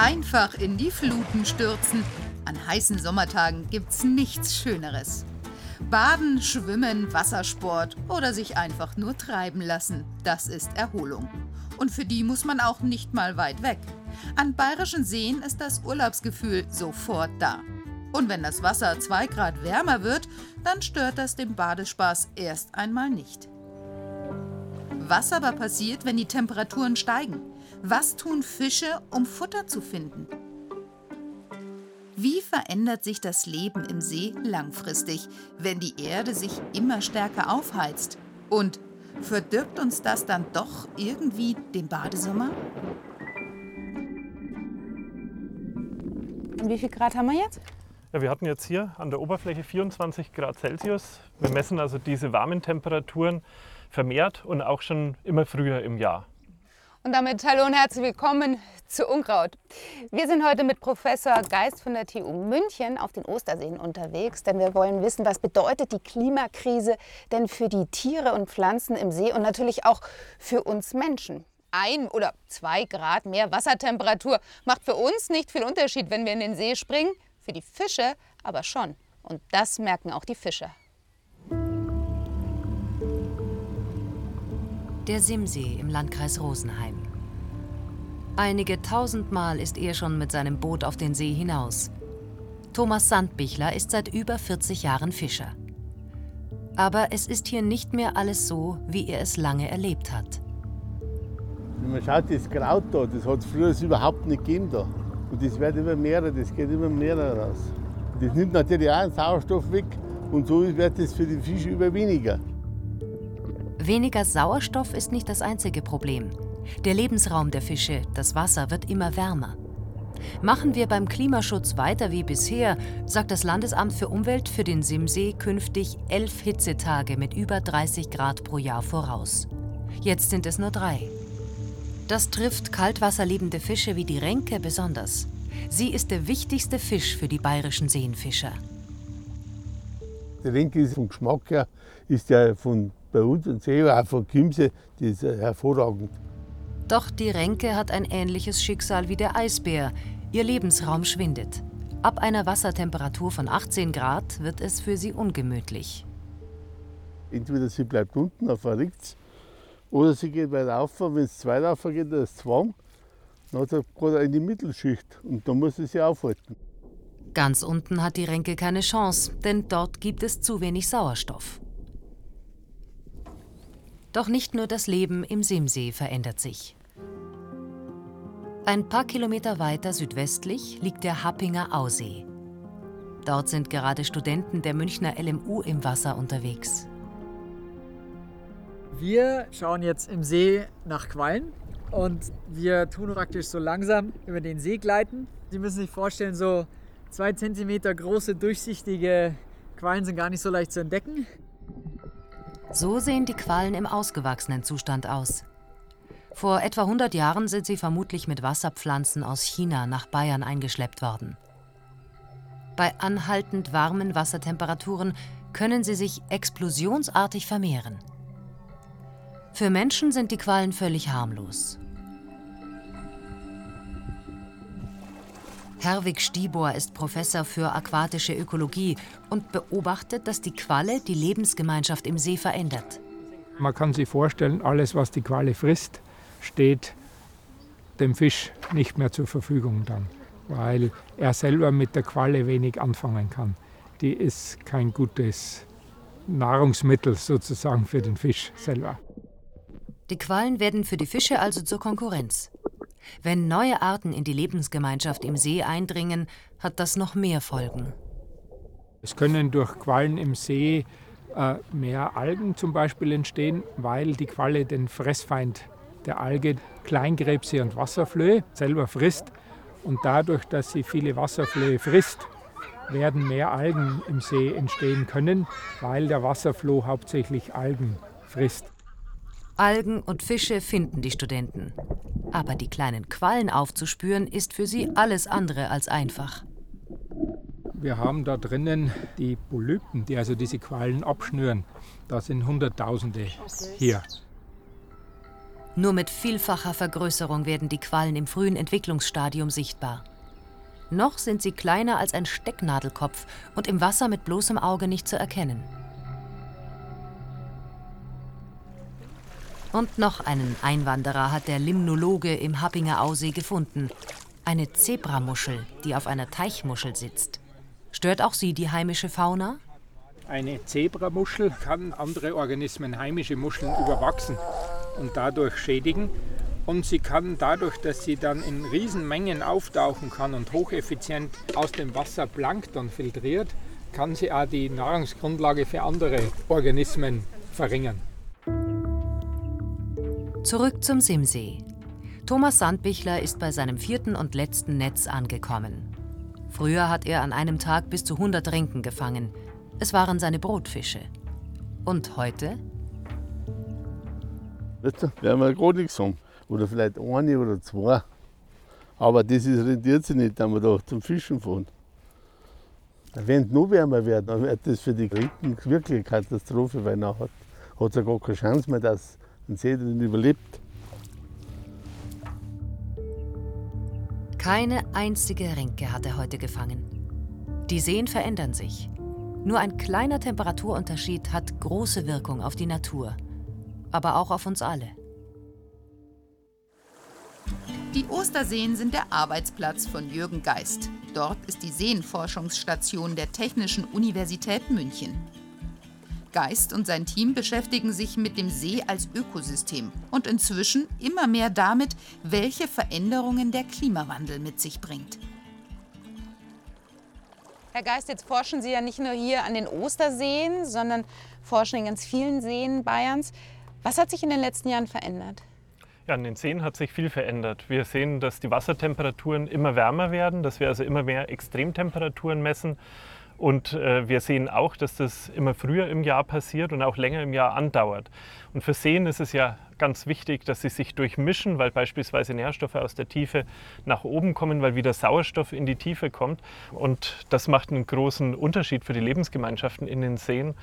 Einfach in die Fluten stürzen. An heißen Sommertagen gibt's nichts Schöneres. Baden, Schwimmen, Wassersport oder sich einfach nur treiben lassen, das ist Erholung. Und für die muss man auch nicht mal weit weg. An bayerischen Seen ist das Urlaubsgefühl sofort da. Und wenn das Wasser 2 Grad wärmer wird, dann stört das den Badespaß erst einmal nicht. Was aber passiert, wenn die Temperaturen steigen? Was tun Fische, um Futter zu finden? Wie verändert sich das Leben im See langfristig, wenn die Erde sich immer stärker aufheizt? Und verdirbt uns das dann doch irgendwie den Badesommer? Und wie viel Grad haben wir jetzt? Ja, wir hatten jetzt hier an der Oberfläche 24 Grad Celsius. Wir messen also diese warmen Temperaturen vermehrt und auch schon immer früher im Jahr. Und damit hallo und herzlich willkommen zu Unkraut. Wir sind heute mit Professor Geist von der TU München auf den Osterseen unterwegs, denn wir wollen wissen, was bedeutet die Klimakrise denn für die Tiere und Pflanzen im See und natürlich auch für uns Menschen. Ein oder zwei Grad mehr Wassertemperatur macht für uns nicht viel Unterschied, wenn wir in den See springen, für die Fische aber schon. Und das merken auch die Fischer. Der Simsee im Landkreis Rosenheim. Einige tausendmal ist er schon mit seinem Boot auf den See hinaus. Thomas Sandbichler ist seit über 40 Jahren Fischer. Aber es ist hier nicht mehr alles so, wie er es lange erlebt hat. Wenn man schaut, das Kraut da, das hat es früher überhaupt nicht gegeben da. Und das wird immer mehr, das geht immer mehr raus. Das nimmt natürlich auch einen Sauerstoff weg und so wird es für die Fische immer weniger. Weniger Sauerstoff ist nicht das einzige Problem. Der Lebensraum der Fische, das Wasser, wird immer wärmer. Machen wir beim Klimaschutz weiter wie bisher, sagt das Landesamt für Umwelt für den Simsee künftig elf Hitzetage mit über 30 Grad pro Jahr voraus. Jetzt sind es nur drei. Das trifft kaltwasserliebende Fische wie die Renke besonders. Sie ist der wichtigste Fisch für die bayerischen Seenfischer. Der Renke ist vom Geschmack her, ist ja von bei uns und selber auch von Kimse, das ist hervorragend. Doch die Renke hat ein ähnliches Schicksal wie der Eisbär. Ihr Lebensraum schwindet. Ab einer Wassertemperatur von 18 Grad wird es für sie ungemütlich. Entweder sie bleibt unten auf der Ricks oder sie geht weiter rauf. Wenn es zwei rauf geht, dann ist Zwang. Dann geht er in die Mittelschicht und da muss sie sich aufhalten. Ganz unten hat die Renke keine Chance, denn dort gibt es zu wenig Sauerstoff. Doch nicht nur das Leben im Simsee verändert sich. Ein paar Kilometer weiter südwestlich liegt der Happinger Ausee. Dort sind gerade Studenten der Münchner LMU im Wasser unterwegs. Wir schauen jetzt im See nach Quallen und wir tun praktisch so langsam über den See gleiten. Sie müssen sich vorstellen, so zwei Zentimeter große, durchsichtige Quallen sind gar nicht so leicht zu entdecken. So sehen die Quallen im ausgewachsenen Zustand aus. Vor etwa 100 Jahren sind sie vermutlich mit Wasserpflanzen aus China nach Bayern eingeschleppt worden. Bei anhaltend warmen Wassertemperaturen können sie sich explosionsartig vermehren. Für Menschen sind die Quallen völlig harmlos. Herwig Stibor ist Professor für aquatische Ökologie und beobachtet, dass die Qualle die Lebensgemeinschaft im See verändert. Man kann sich vorstellen, alles, was die Qualle frisst, steht dem Fisch nicht mehr zur Verfügung dann, weil er selber mit der Qualle wenig anfangen kann. Die ist kein gutes Nahrungsmittel sozusagen für den Fisch selber. Die Quallen werden für die Fische also zur Konkurrenz. Wenn neue Arten in die Lebensgemeinschaft im See eindringen, hat das noch mehr Folgen. Es können durch Quallen im See äh, mehr Algen zum Beispiel entstehen, weil die Qualle den Fressfeind der Alge, Kleinkrebse und Wasserflöhe, selber frisst. Und dadurch, dass sie viele Wasserflöhe frisst, werden mehr Algen im See entstehen können, weil der Wasserfloh hauptsächlich Algen frisst. Algen und Fische finden die Studenten. Aber die kleinen Quallen aufzuspüren, ist für sie alles andere als einfach. Wir haben da drinnen die Polypen, die also diese Quallen abschnüren. Da sind Hunderttausende hier. Nur mit vielfacher Vergrößerung werden die Quallen im frühen Entwicklungsstadium sichtbar. Noch sind sie kleiner als ein Stecknadelkopf und im Wasser mit bloßem Auge nicht zu erkennen. Und noch einen Einwanderer hat der Limnologe im Happinger Ausee gefunden. Eine Zebramuschel, die auf einer Teichmuschel sitzt. Stört auch sie die heimische Fauna? Eine Zebramuschel kann andere Organismen, heimische Muscheln, überwachsen und dadurch schädigen. Und sie kann dadurch, dass sie dann in Riesenmengen auftauchen kann und hocheffizient aus dem Wasser Plankton filtriert, kann sie auch die Nahrungsgrundlage für andere Organismen verringern. Zurück zum Simsee. Thomas Sandbichler ist bei seinem vierten und letzten Netz angekommen. Früher hat er an einem Tag bis zu 100 Rinken gefangen. Es waren seine Brotfische. Und heute? Jetzt werden wir gerade nichts haben. Oder vielleicht eine oder zwei. Aber das ist, rentiert sich nicht, wenn wir da zum Fischen fahren. Wenn es noch wärmer wird, dann wird das für die Rinken wirklich eine Katastrophe, weil dann hat es ja gar keine Chance mehr, dass ein See drin überlebt. Keine einzige Rinke hat er heute gefangen. Die Seen verändern sich. Nur ein kleiner Temperaturunterschied hat große Wirkung auf die Natur, aber auch auf uns alle. Die Osterseen sind der Arbeitsplatz von Jürgen Geist. Dort ist die Seenforschungsstation der Technischen Universität München. Geist und sein Team beschäftigen sich mit dem See als Ökosystem und inzwischen immer mehr damit, welche Veränderungen der Klimawandel mit sich bringt. Herr Geist, jetzt forschen Sie ja nicht nur hier an den Osterseen, sondern forschen in ganz vielen Seen Bayerns. Was hat sich in den letzten Jahren verändert? Ja, an den Seen hat sich viel verändert. Wir sehen, dass die Wassertemperaturen immer wärmer werden, dass wir also immer mehr Extremtemperaturen messen. Und äh, wir sehen auch, dass das immer früher im Jahr passiert und auch länger im Jahr andauert. Und für Seen ist es ja ganz wichtig, dass sie sich durchmischen, weil beispielsweise Nährstoffe aus der Tiefe nach oben kommen, weil wieder Sauerstoff in die Tiefe kommt. Und das macht einen großen Unterschied für die Lebensgemeinschaften in den Seen,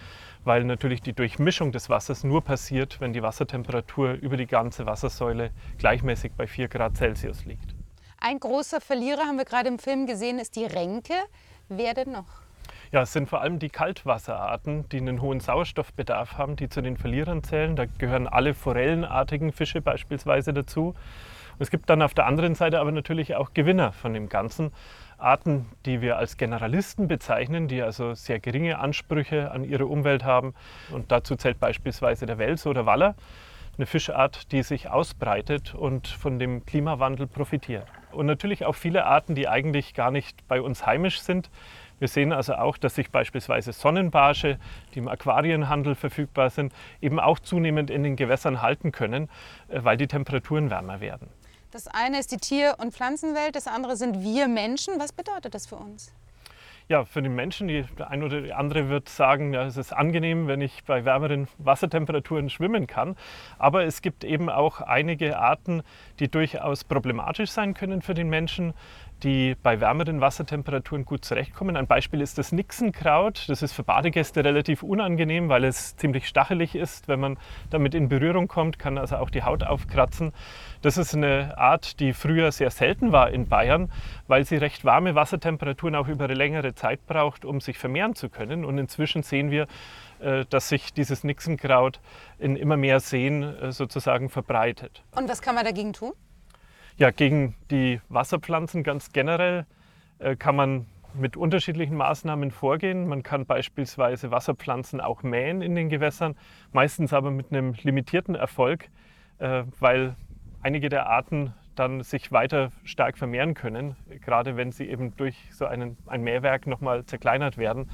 weil natürlich die Durchmischung des Wassers nur passiert, wenn die Wassertemperatur über die ganze Wassersäule gleichmäßig bei 4 Grad Celsius liegt. Ein großer Verlierer haben wir gerade im Film gesehen, ist die Renke. Wer denn noch? Ja, es sind vor allem die Kaltwasserarten, die einen hohen Sauerstoffbedarf haben, die zu den Verlierern zählen. Da gehören alle forellenartigen Fische beispielsweise dazu. Und es gibt dann auf der anderen Seite aber natürlich auch Gewinner von dem Ganzen. Arten, die wir als Generalisten bezeichnen, die also sehr geringe Ansprüche an ihre Umwelt haben. Und dazu zählt beispielsweise der Wels oder Waller, eine Fischart, die sich ausbreitet und von dem Klimawandel profitiert. Und natürlich auch viele Arten, die eigentlich gar nicht bei uns heimisch sind, wir sehen also auch, dass sich beispielsweise Sonnenbarsche, die im Aquarienhandel verfügbar sind, eben auch zunehmend in den Gewässern halten können, äh, weil die Temperaturen wärmer werden. Das eine ist die Tier- und Pflanzenwelt, das andere sind wir Menschen. Was bedeutet das für uns? Ja, für den Menschen, die, der eine oder die andere wird sagen, ja, es ist angenehm, wenn ich bei wärmeren Wassertemperaturen schwimmen kann. Aber es gibt eben auch einige Arten, die durchaus problematisch sein können für den Menschen die bei wärmeren Wassertemperaturen gut zurechtkommen. Ein Beispiel ist das Nixenkraut. Das ist für Badegäste relativ unangenehm, weil es ziemlich stachelig ist. Wenn man damit in Berührung kommt, kann also auch die Haut aufkratzen. Das ist eine Art, die früher sehr selten war in Bayern, weil sie recht warme Wassertemperaturen auch über eine längere Zeit braucht, um sich vermehren zu können. Und inzwischen sehen wir, äh, dass sich dieses Nixenkraut in immer mehr Seen äh, sozusagen verbreitet. Und was kann man dagegen tun? Ja, gegen die Wasserpflanzen ganz generell äh, kann man mit unterschiedlichen Maßnahmen vorgehen. Man kann beispielsweise Wasserpflanzen auch mähen in den Gewässern, meistens aber mit einem limitierten Erfolg, äh, weil einige der Arten dann sich weiter stark vermehren können, gerade wenn sie eben durch so einen, ein Mähwerk nochmal zerkleinert werden.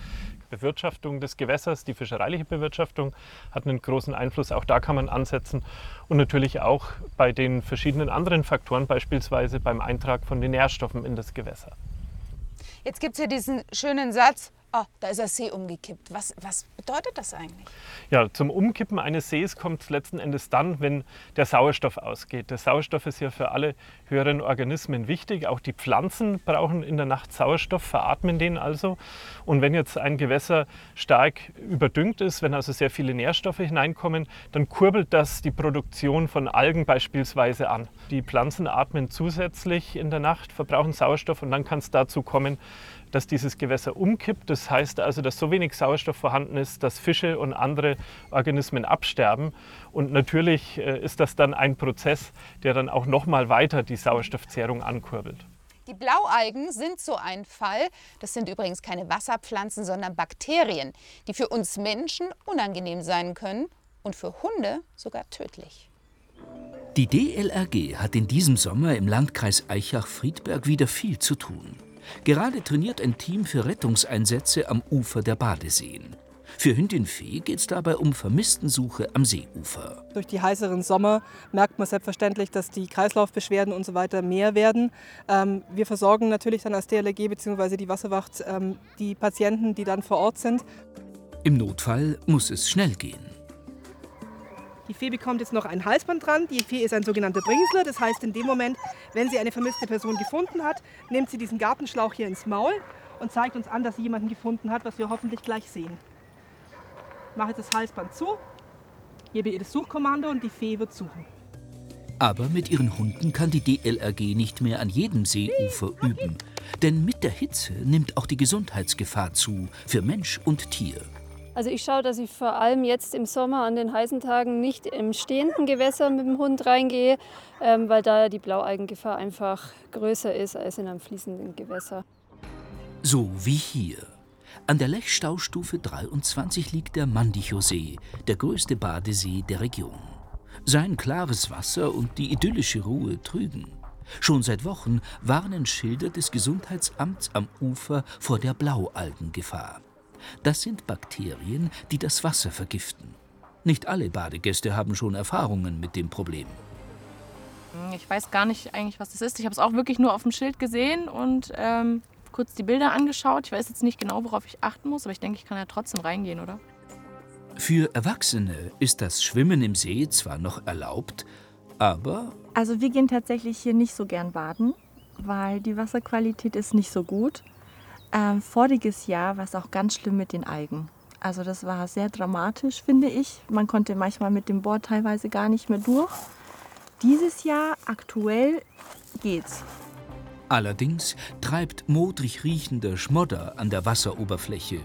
Bewirtschaftung des Gewässers, die fischereiliche Bewirtschaftung hat einen großen Einfluss. Auch da kann man ansetzen. Und natürlich auch bei den verschiedenen anderen Faktoren, beispielsweise beim Eintrag von den Nährstoffen in das Gewässer. Jetzt gibt es ja diesen schönen Satz, Oh, da ist der See umgekippt. Was, was bedeutet das eigentlich? Ja, zum Umkippen eines Sees kommt es letzten Endes dann, wenn der Sauerstoff ausgeht. Der Sauerstoff ist ja für alle höheren Organismen wichtig. Auch die Pflanzen brauchen in der Nacht Sauerstoff, veratmen den also. Und wenn jetzt ein Gewässer stark überdüngt ist, wenn also sehr viele Nährstoffe hineinkommen, dann kurbelt das die Produktion von Algen beispielsweise an. Die Pflanzen atmen zusätzlich in der Nacht, verbrauchen Sauerstoff und dann kann es dazu kommen, dass dieses Gewässer umkippt. Das heißt also, dass so wenig Sauerstoff vorhanden ist, dass Fische und andere Organismen absterben. Und natürlich äh, ist das dann ein Prozess, der dann auch noch mal weiter die Sauerstoffzehrung ankurbelt. Die Blaualgen sind so ein Fall. Das sind übrigens keine Wasserpflanzen, sondern Bakterien, die für uns Menschen unangenehm sein können und für Hunde sogar tödlich. Die DLRG hat in diesem Sommer im Landkreis Eichach-Friedberg wieder viel zu tun. Gerade trainiert ein Team für Rettungseinsätze am Ufer der Badeseen. Für Hündin Fee geht es dabei um Vermisstensuche am Seeufer. Durch die heißeren Sommer merkt man selbstverständlich, dass die Kreislaufbeschwerden und so weiter mehr werden. Ähm, wir versorgen natürlich dann als DLRG bzw. die Wasserwacht ähm, die Patienten, die dann vor Ort sind. Im Notfall muss es schnell gehen. Die Fee bekommt jetzt noch ein Halsband dran. Die Fee ist ein sogenannter Bringsler. Das heißt, in dem Moment, wenn sie eine vermisste Person gefunden hat, nimmt sie diesen Gartenschlauch hier ins Maul und zeigt uns an, dass sie jemanden gefunden hat, was wir hoffentlich gleich sehen. Ich mache das Halsband zu, gebe ihr das Suchkommando und die Fee wird suchen. Aber mit ihren Hunden kann die DLRG nicht mehr an jedem Seeufer üben. Denn mit der Hitze nimmt auch die Gesundheitsgefahr zu für Mensch und Tier. Also ich schaue, dass ich vor allem jetzt im Sommer an den heißen Tagen nicht im stehenden Gewässer mit dem Hund reingehe, ähm, weil da die Blaueigengefahr einfach größer ist als in einem fließenden Gewässer. So wie hier. An der Lechstaustufe 23 liegt der Mandichosee, der größte Badesee der Region. Sein klares Wasser und die idyllische Ruhe trügen. Schon seit Wochen warnen Schilder des Gesundheitsamts am Ufer vor der Blaualgengefahr. Das sind Bakterien, die das Wasser vergiften. Nicht alle Badegäste haben schon Erfahrungen mit dem Problem. Ich weiß gar nicht eigentlich, was das ist. Ich habe es auch wirklich nur auf dem Schild gesehen und ähm, kurz die Bilder angeschaut. Ich weiß jetzt nicht genau, worauf ich achten muss, aber ich denke, ich kann ja trotzdem reingehen, oder? Für Erwachsene ist das Schwimmen im See zwar noch erlaubt, aber. Also, wir gehen tatsächlich hier nicht so gern baden, weil die Wasserqualität ist nicht so gut. Ähm, voriges Jahr war es auch ganz schlimm mit den Algen. Also das war sehr dramatisch, finde ich. Man konnte manchmal mit dem Board teilweise gar nicht mehr durch. Dieses Jahr aktuell geht's. Allerdings treibt modrig riechender Schmodder an der Wasseroberfläche,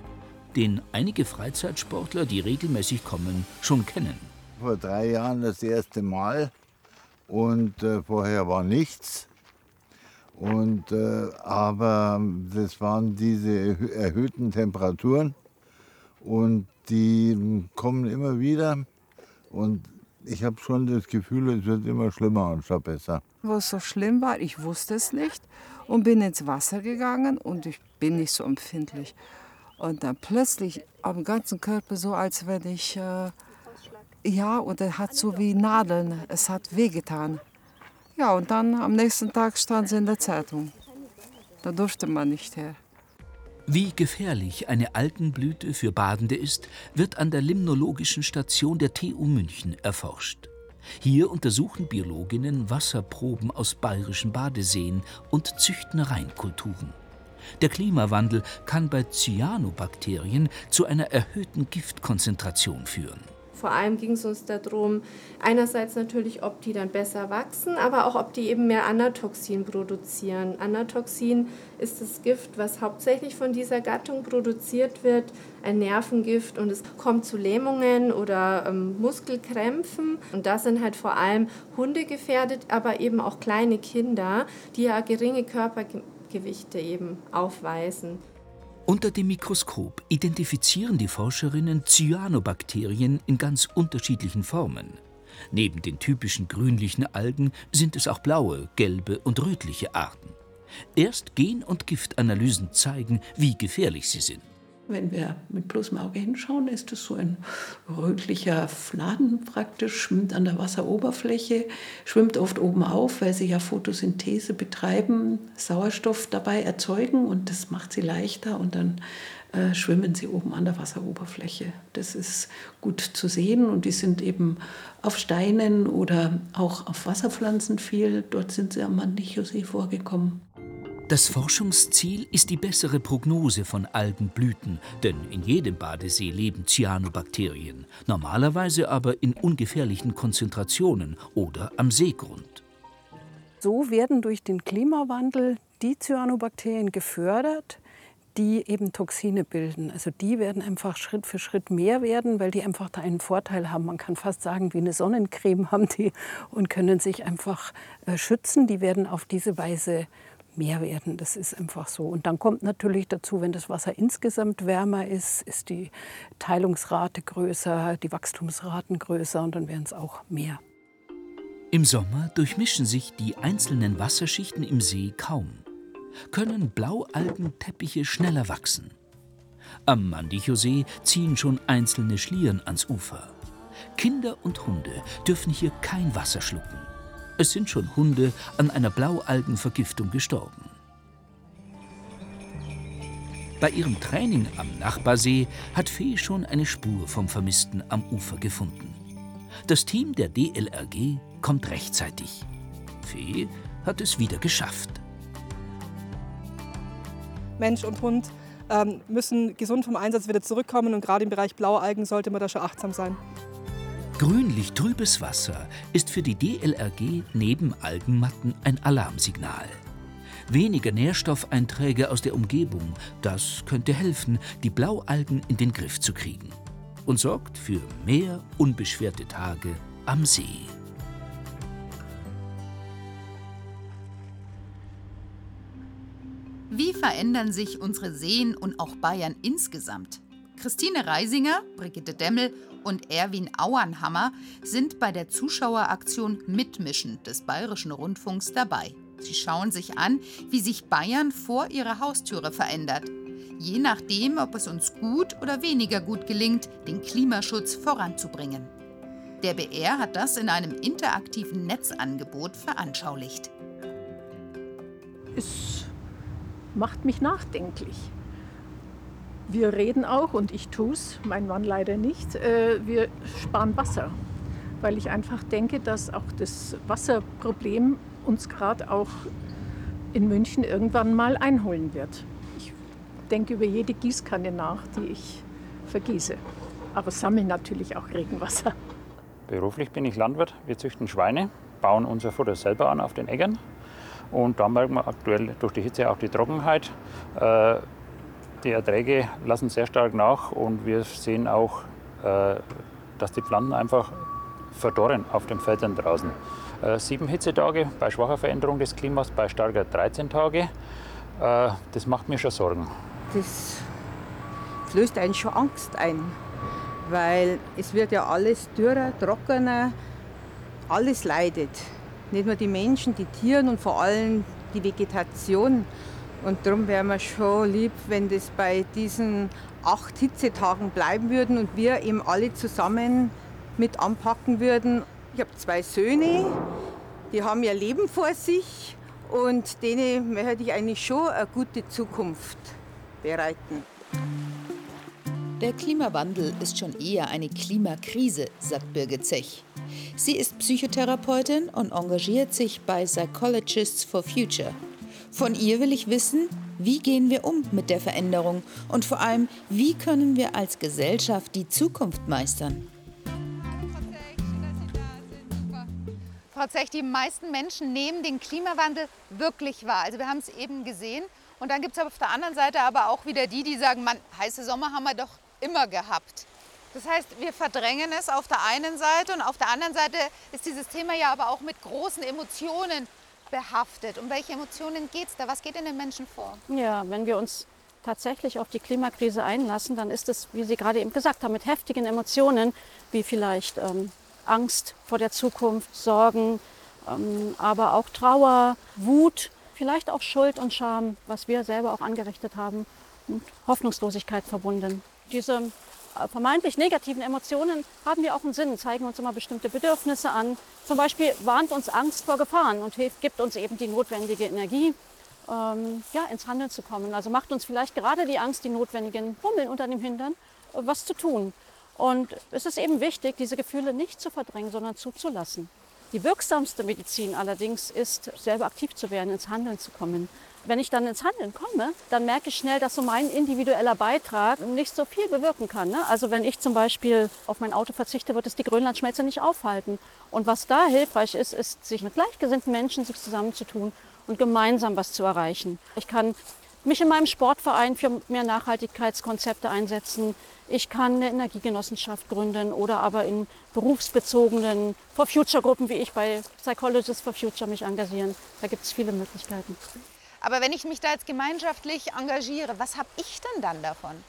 den einige Freizeitsportler, die regelmäßig kommen, schon kennen. Vor drei Jahren das erste Mal und äh, vorher war nichts. Und, äh, aber das waren diese erhöhten Temperaturen und die kommen immer wieder. Und ich habe schon das Gefühl, es wird immer schlimmer anstatt besser. Wo es so schlimm war, ich wusste es nicht und bin ins Wasser gegangen und ich bin nicht so empfindlich. Und dann plötzlich am ganzen Körper so, als wenn ich, äh, ja, und er hat so wie Nadeln, es hat wehgetan. Ja, und dann am nächsten Tag stand sie in der Zeitung. Da durfte man nicht her. Wie gefährlich eine Algenblüte für Badende ist, wird an der Limnologischen Station der TU München erforscht. Hier untersuchen Biologinnen Wasserproben aus bayerischen Badeseen und züchten Reinkulturen. Der Klimawandel kann bei Cyanobakterien zu einer erhöhten Giftkonzentration führen. Vor allem ging es uns darum, einerseits natürlich, ob die dann besser wachsen, aber auch, ob die eben mehr Anatoxin produzieren. Anatoxin ist das Gift, was hauptsächlich von dieser Gattung produziert wird, ein Nervengift und es kommt zu Lähmungen oder ähm, Muskelkrämpfen. Und da sind halt vor allem Hunde gefährdet, aber eben auch kleine Kinder, die ja geringe Körpergewichte eben aufweisen. Unter dem Mikroskop identifizieren die Forscherinnen Cyanobakterien in ganz unterschiedlichen Formen. Neben den typischen grünlichen Algen sind es auch blaue, gelbe und rötliche Arten. Erst Gen- und Giftanalysen zeigen, wie gefährlich sie sind. Wenn wir mit bloßem Auge hinschauen, ist es so ein rötlicher Fladen praktisch, schwimmt an der Wasseroberfläche, schwimmt oft oben auf, weil sie ja Photosynthese betreiben, Sauerstoff dabei erzeugen und das macht sie leichter und dann äh, schwimmen sie oben an der Wasseroberfläche. Das ist gut zu sehen und die sind eben auf Steinen oder auch auf Wasserpflanzen viel. Dort sind sie am Mandichosee vorgekommen. Das Forschungsziel ist die bessere Prognose von Algenblüten, denn in jedem Badesee leben Cyanobakterien, normalerweise aber in ungefährlichen Konzentrationen oder am Seegrund. So werden durch den Klimawandel die Cyanobakterien gefördert, die eben Toxine bilden. Also die werden einfach Schritt für Schritt mehr werden, weil die einfach da einen Vorteil haben. Man kann fast sagen, wie eine Sonnencreme haben die und können sich einfach äh, schützen. Die werden auf diese Weise mehr werden. Das ist einfach so. Und dann kommt natürlich dazu, wenn das Wasser insgesamt wärmer ist, ist die Teilungsrate größer, die Wachstumsraten größer und dann werden es auch mehr. Im Sommer durchmischen sich die einzelnen Wasserschichten im See kaum. Können Blaualgenteppiche schneller wachsen. Am Mandichosee ziehen schon einzelne Schlieren ans Ufer. Kinder und Hunde dürfen hier kein Wasser schlucken. Es sind schon Hunde an einer Blaualgenvergiftung gestorben. Bei ihrem Training am Nachbarsee hat Fee schon eine Spur vom Vermissten am Ufer gefunden. Das Team der DLRG kommt rechtzeitig. Fee hat es wieder geschafft. Mensch und Hund ähm, müssen gesund vom Einsatz wieder zurückkommen und gerade im Bereich Blaualgen sollte man da schon achtsam sein. Grünlich trübes Wasser ist für die DLRG neben Algenmatten ein Alarmsignal. Weniger Nährstoffeinträge aus der Umgebung, das könnte helfen, die Blaualgen in den Griff zu kriegen. Und sorgt für mehr unbeschwerte Tage am See. Wie verändern sich unsere Seen und auch Bayern insgesamt? Christine Reisinger, Brigitte Demmel und Erwin Auernhammer sind bei der Zuschaueraktion Mitmischen des Bayerischen Rundfunks dabei. Sie schauen sich an, wie sich Bayern vor ihrer Haustüre verändert. Je nachdem, ob es uns gut oder weniger gut gelingt, den Klimaschutz voranzubringen. Der BR hat das in einem interaktiven Netzangebot veranschaulicht. Es macht mich nachdenklich. Wir reden auch, und ich tue es, mein Mann leider nicht, äh, wir sparen Wasser, weil ich einfach denke, dass auch das Wasserproblem uns gerade auch in München irgendwann mal einholen wird. Ich denke über jede Gießkanne nach, die ich vergieße, aber sammle natürlich auch Regenwasser. Beruflich bin ich Landwirt, wir züchten Schweine, bauen unser Futter selber an auf den Äckern. Und da merken wir aktuell durch die Hitze auch die Trockenheit. Äh, die Erträge lassen sehr stark nach und wir sehen auch, äh, dass die Pflanzen einfach verdorren auf den Feldern draußen. Äh, sieben Hitzetage bei schwacher Veränderung des Klimas, bei starker 13 Tage. Äh, das macht mir schon Sorgen. Das löst einen schon Angst ein, weil es wird ja alles dürrer, trockener, alles leidet. Nicht nur die Menschen, die Tiere und vor allem die Vegetation. Und darum wäre mir schon lieb, wenn das bei diesen acht Hitzetagen bleiben würden und wir eben alle zusammen mit anpacken würden. Ich habe zwei Söhne, die haben ihr Leben vor sich und denen möchte ich eigentlich schon eine gute Zukunft bereiten. Der Klimawandel ist schon eher eine Klimakrise, sagt Birgit Zech. Sie ist Psychotherapeutin und engagiert sich bei Psychologists for Future. Von ihr will ich wissen, wie gehen wir um mit der Veränderung und vor allem, wie können wir als Gesellschaft die Zukunft meistern? Frau Zech, die meisten Menschen nehmen den Klimawandel wirklich wahr. Also wir haben es eben gesehen. Und dann gibt es auf der anderen Seite aber auch wieder die, die sagen, man, heiße Sommer haben wir doch immer gehabt. Das heißt, wir verdrängen es auf der einen Seite und auf der anderen Seite ist dieses Thema ja aber auch mit großen Emotionen behaftet. Um welche Emotionen geht es da? Was geht in den Menschen vor? Ja, wenn wir uns tatsächlich auf die Klimakrise einlassen, dann ist es, wie Sie gerade eben gesagt haben, mit heftigen Emotionen, wie vielleicht ähm, Angst vor der Zukunft, Sorgen, ähm, aber auch Trauer, Wut, vielleicht auch Schuld und Scham, was wir selber auch angerichtet haben und Hoffnungslosigkeit verbunden. Diese vermeintlich negativen Emotionen haben ja auch einen Sinn, zeigen uns immer bestimmte Bedürfnisse an. Zum Beispiel warnt uns Angst vor Gefahren und hilft, gibt uns eben die notwendige Energie, ähm, ja, ins Handeln zu kommen. Also macht uns vielleicht gerade die Angst, die notwendigen Hummeln unter dem Hintern, äh, was zu tun. Und es ist eben wichtig, diese Gefühle nicht zu verdrängen, sondern zuzulassen. Die wirksamste Medizin allerdings ist, selber aktiv zu werden, ins Handeln zu kommen. Wenn ich dann ins Handeln komme, dann merke ich schnell, dass so mein individueller Beitrag nicht so viel bewirken kann. Ne? Also wenn ich zum Beispiel auf mein Auto verzichte, wird es die Grönlandschmelze nicht aufhalten. Und was da hilfreich ist, ist, sich mit gleichgesinnten Menschen sich zusammenzutun und gemeinsam was zu erreichen. Ich kann mich in meinem Sportverein für mehr Nachhaltigkeitskonzepte einsetzen. Ich kann eine Energiegenossenschaft gründen oder aber in berufsbezogenen For Future Gruppen wie ich bei Psychologists for Future mich engagieren. Da gibt es viele Möglichkeiten. Aber wenn ich mich da jetzt gemeinschaftlich engagiere, was habe ich denn dann davon?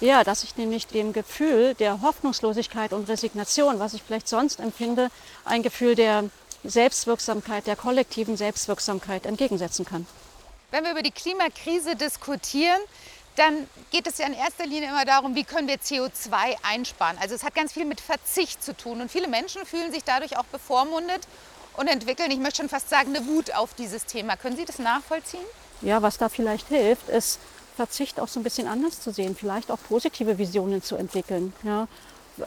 Ja, dass ich nämlich dem Gefühl der Hoffnungslosigkeit und Resignation, was ich vielleicht sonst empfinde, ein Gefühl der Selbstwirksamkeit, der kollektiven Selbstwirksamkeit entgegensetzen kann. Wenn wir über die Klimakrise diskutieren, dann geht es ja in erster Linie immer darum, wie können wir CO2 einsparen. Also es hat ganz viel mit Verzicht zu tun. Und viele Menschen fühlen sich dadurch auch bevormundet und entwickeln, ich möchte schon fast sagen, eine Wut auf dieses Thema. Können Sie das nachvollziehen? Ja, was da vielleicht hilft, ist Verzicht auch so ein bisschen anders zu sehen, vielleicht auch positive Visionen zu entwickeln. Ja.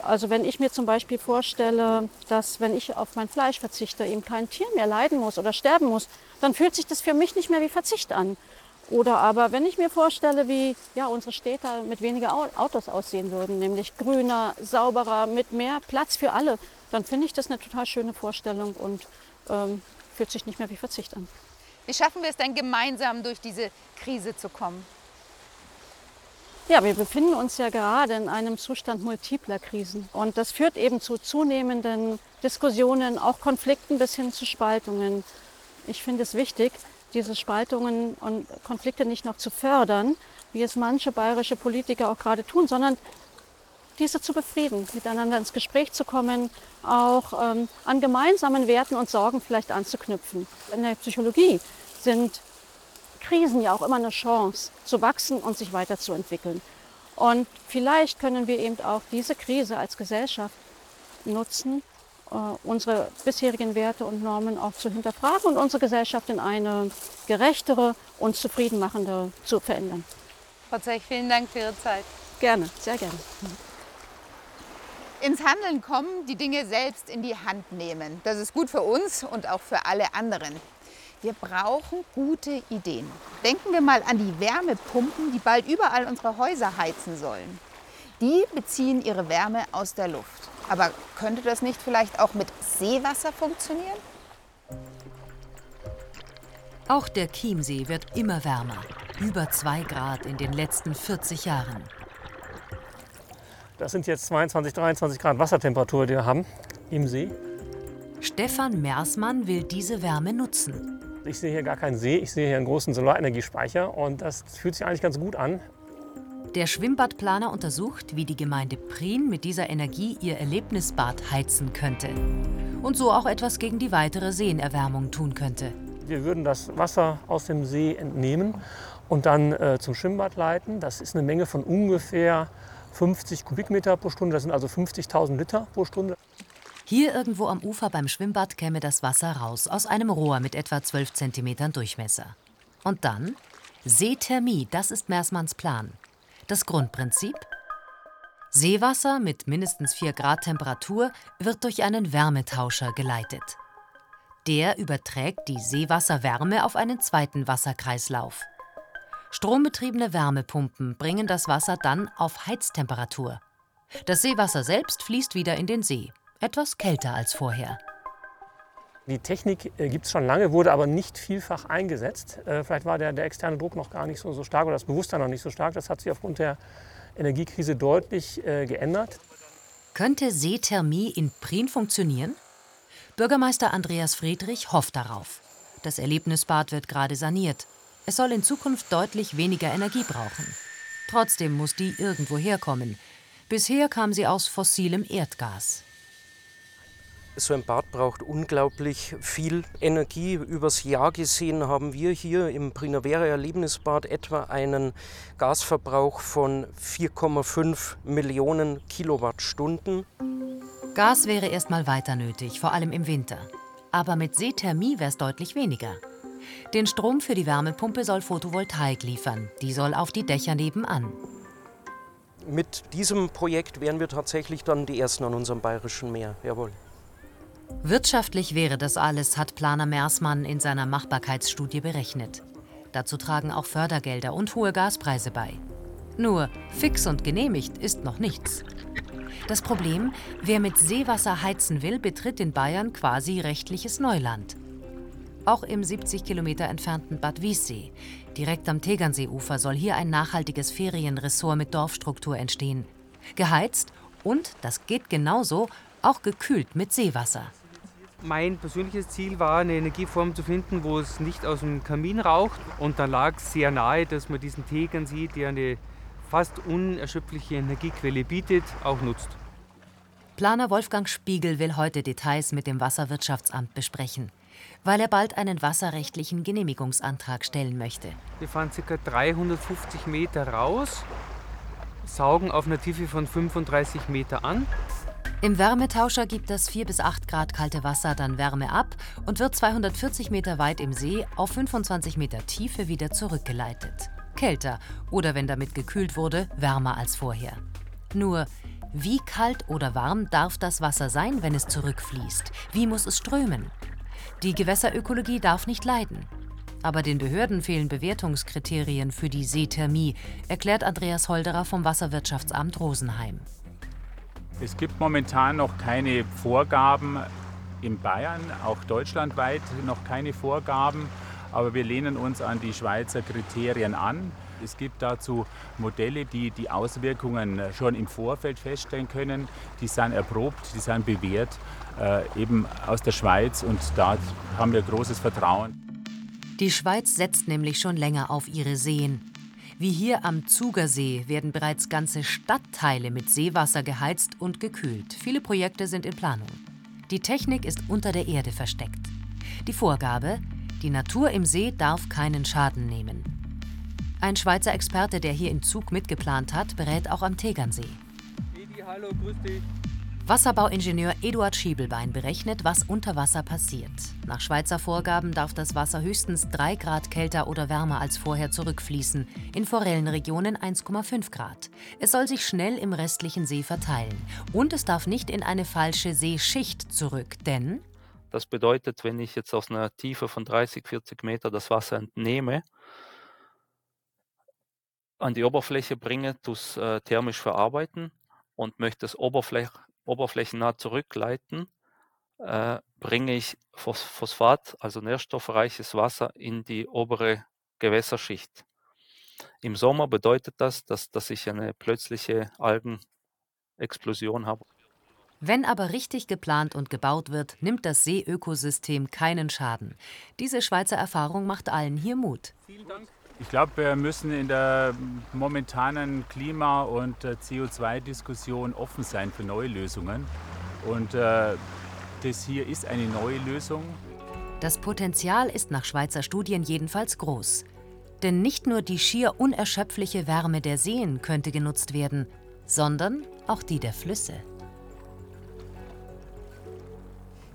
Also wenn ich mir zum Beispiel vorstelle, dass wenn ich auf mein Fleisch verzichte, eben kein Tier mehr leiden muss oder sterben muss, dann fühlt sich das für mich nicht mehr wie Verzicht an. Oder aber wenn ich mir vorstelle, wie ja, unsere Städte mit weniger Autos aussehen würden, nämlich grüner, sauberer, mit mehr Platz für alle, dann finde ich das eine total schöne Vorstellung und ähm, fühlt sich nicht mehr wie Verzicht an. Wie schaffen wir es denn gemeinsam durch diese Krise zu kommen? Ja, wir befinden uns ja gerade in einem Zustand multipler Krisen. Und das führt eben zu zunehmenden Diskussionen, auch Konflikten bis hin zu Spaltungen. Ich finde es wichtig, diese Spaltungen und Konflikte nicht noch zu fördern, wie es manche bayerische Politiker auch gerade tun, sondern diese zu befrieden, miteinander ins Gespräch zu kommen, auch ähm, an gemeinsamen Werten und Sorgen vielleicht anzuknüpfen. In der Psychologie sind Krisen ja auch immer eine Chance zu wachsen und sich weiterzuentwickeln. Und vielleicht können wir eben auch diese Krise als Gesellschaft nutzen, äh, unsere bisherigen Werte und Normen auch zu hinterfragen und unsere Gesellschaft in eine gerechtere und zufriedenmachende zu verändern. Frau Zeich, vielen Dank für Ihre Zeit. Gerne, sehr gerne. Ins Handeln kommen, die Dinge selbst in die Hand nehmen. Das ist gut für uns und auch für alle anderen. Wir brauchen gute Ideen. Denken wir mal an die Wärmepumpen, die bald überall unsere Häuser heizen sollen. Die beziehen ihre Wärme aus der Luft. Aber könnte das nicht vielleicht auch mit Seewasser funktionieren? Auch der Chiemsee wird immer wärmer. Über 2 Grad in den letzten 40 Jahren. Das sind jetzt 22, 23 Grad Wassertemperatur, die wir haben im See. Stefan Mersmann will diese Wärme nutzen. Ich sehe hier gar keinen See, ich sehe hier einen großen Solarenergiespeicher und das fühlt sich eigentlich ganz gut an. Der Schwimmbadplaner untersucht, wie die Gemeinde Prien mit dieser Energie ihr Erlebnisbad heizen könnte. Und so auch etwas gegen die weitere Seenerwärmung tun könnte. Wir würden das Wasser aus dem See entnehmen und dann äh, zum Schwimmbad leiten. Das ist eine Menge von ungefähr 50 Kubikmeter pro Stunde. Das sind also 50.000 Liter pro Stunde. Hier irgendwo am Ufer beim Schwimmbad käme das Wasser raus aus einem Rohr mit etwa 12 cm Durchmesser. Und dann? Seethermie, das ist Mersmanns Plan. Das Grundprinzip? Seewasser mit mindestens 4 Grad Temperatur wird durch einen Wärmetauscher geleitet. Der überträgt die Seewasserwärme auf einen zweiten Wasserkreislauf. Strombetriebene Wärmepumpen bringen das Wasser dann auf Heiztemperatur. Das Seewasser selbst fließt wieder in den See etwas kälter als vorher. Die Technik äh, gibt es schon lange, wurde aber nicht vielfach eingesetzt. Äh, vielleicht war der, der, externe Druck noch gar nicht so, so, stark oder das Bewusstsein noch nicht so stark. Das hat sich aufgrund der Energiekrise deutlich äh, geändert. Könnte Seethermie in Prien funktionieren? Bürgermeister Andreas Friedrich hofft darauf. Das Erlebnisbad wird gerade saniert. Es soll in Zukunft deutlich weniger Energie brauchen. Trotzdem muss die irgendwo herkommen. Bisher kam sie aus fossilem Erdgas. So ein Bad braucht unglaublich viel Energie. Übers Jahr gesehen haben wir hier im Primavera Erlebnisbad etwa einen Gasverbrauch von 4,5 Millionen Kilowattstunden. Gas wäre erstmal weiter nötig, vor allem im Winter. Aber mit Seethermie wäre es deutlich weniger. Den Strom für die Wärmepumpe soll Photovoltaik liefern. Die soll auf die Dächer nebenan. Mit diesem Projekt wären wir tatsächlich dann die Ersten an unserem bayerischen Meer. Jawohl. Wirtschaftlich wäre das alles, hat Planer Mersmann in seiner Machbarkeitsstudie berechnet. Dazu tragen auch Fördergelder und hohe Gaspreise bei. Nur fix und genehmigt ist noch nichts. Das Problem, wer mit Seewasser heizen will, betritt in Bayern quasi rechtliches Neuland. Auch im 70 Kilometer entfernten Bad Wiessee, direkt am Tegernseeufer, soll hier ein nachhaltiges Ferienressort mit Dorfstruktur entstehen. Geheizt und, das geht genauso, auch gekühlt mit Seewasser. Mein persönliches Ziel war, eine Energieform zu finden, wo es nicht aus dem Kamin raucht. Und da lag es sehr nahe, dass man diesen Tegernsee, der eine fast unerschöpfliche Energiequelle bietet, auch nutzt. Planer Wolfgang Spiegel will heute Details mit dem Wasserwirtschaftsamt besprechen, weil er bald einen wasserrechtlichen Genehmigungsantrag stellen möchte. Wir fahren ca. 350 Meter raus, saugen auf einer Tiefe von 35 Meter an. Im Wärmetauscher gibt das 4 bis 8 Grad kalte Wasser dann Wärme ab und wird 240 Meter weit im See auf 25 Meter Tiefe wieder zurückgeleitet. Kälter oder wenn damit gekühlt wurde, wärmer als vorher. Nur, wie kalt oder warm darf das Wasser sein, wenn es zurückfließt? Wie muss es strömen? Die Gewässerökologie darf nicht leiden. Aber den Behörden fehlen Bewertungskriterien für die Seethermie, erklärt Andreas Holderer vom Wasserwirtschaftsamt Rosenheim. Es gibt momentan noch keine Vorgaben in Bayern, auch deutschlandweit noch keine Vorgaben, aber wir lehnen uns an die Schweizer Kriterien an. Es gibt dazu Modelle, die die Auswirkungen schon im Vorfeld feststellen können. Die sind erprobt, die sind bewährt, äh, eben aus der Schweiz und da haben wir großes Vertrauen. Die Schweiz setzt nämlich schon länger auf ihre Seen. Wie hier am Zugersee werden bereits ganze Stadtteile mit Seewasser geheizt und gekühlt. Viele Projekte sind in Planung. Die Technik ist unter der Erde versteckt. Die Vorgabe, die Natur im See darf keinen Schaden nehmen. Ein Schweizer Experte, der hier in Zug mitgeplant hat, berät auch am Tegernsee. Edi, hallo, grüß dich. Wasserbauingenieur Eduard Schiebelbein berechnet, was unter Wasser passiert. Nach Schweizer Vorgaben darf das Wasser höchstens 3 Grad kälter oder wärmer als vorher zurückfließen, in Forellenregionen 1,5 Grad. Es soll sich schnell im restlichen See verteilen. Und es darf nicht in eine falsche Seeschicht zurück, denn das bedeutet, wenn ich jetzt aus einer Tiefe von 30, 40 Meter das Wasser entnehme, an die Oberfläche bringe, das äh, thermisch verarbeiten und möchte es Oberfläch, oberflächennah zurückleiten, äh, bringe ich Phos Phosphat, also nährstoffreiches Wasser, in die obere Gewässerschicht. Im Sommer bedeutet das, dass, dass ich eine plötzliche Algenexplosion habe. Wenn aber richtig geplant und gebaut wird, nimmt das Seeökosystem keinen Schaden. Diese Schweizer Erfahrung macht allen hier Mut. Vielen Dank. Ich glaube, wir müssen in der momentanen Klima- und äh, CO2-Diskussion offen sein für neue Lösungen. Und äh, das hier ist eine neue Lösung. Das Potenzial ist nach Schweizer Studien jedenfalls groß. Denn nicht nur die schier unerschöpfliche Wärme der Seen könnte genutzt werden, sondern auch die der Flüsse.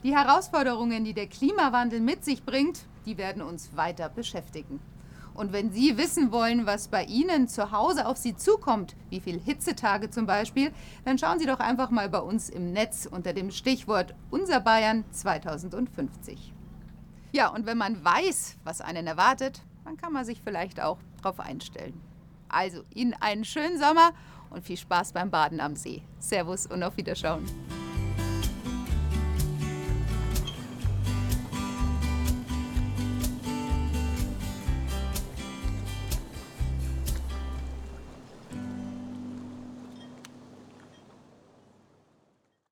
Die Herausforderungen, die der Klimawandel mit sich bringt, die werden uns weiter beschäftigen. Und wenn Sie wissen wollen, was bei Ihnen zu Hause auf Sie zukommt, wie viel Hitzetage zum Beispiel, dann schauen Sie doch einfach mal bei uns im Netz unter dem Stichwort Unser Bayern 2050. Ja, und wenn man weiß, was einen erwartet, dann kann man sich vielleicht auch darauf einstellen. Also Ihnen einen schönen Sommer und viel Spaß beim Baden am See. Servus und auf Wiederschauen.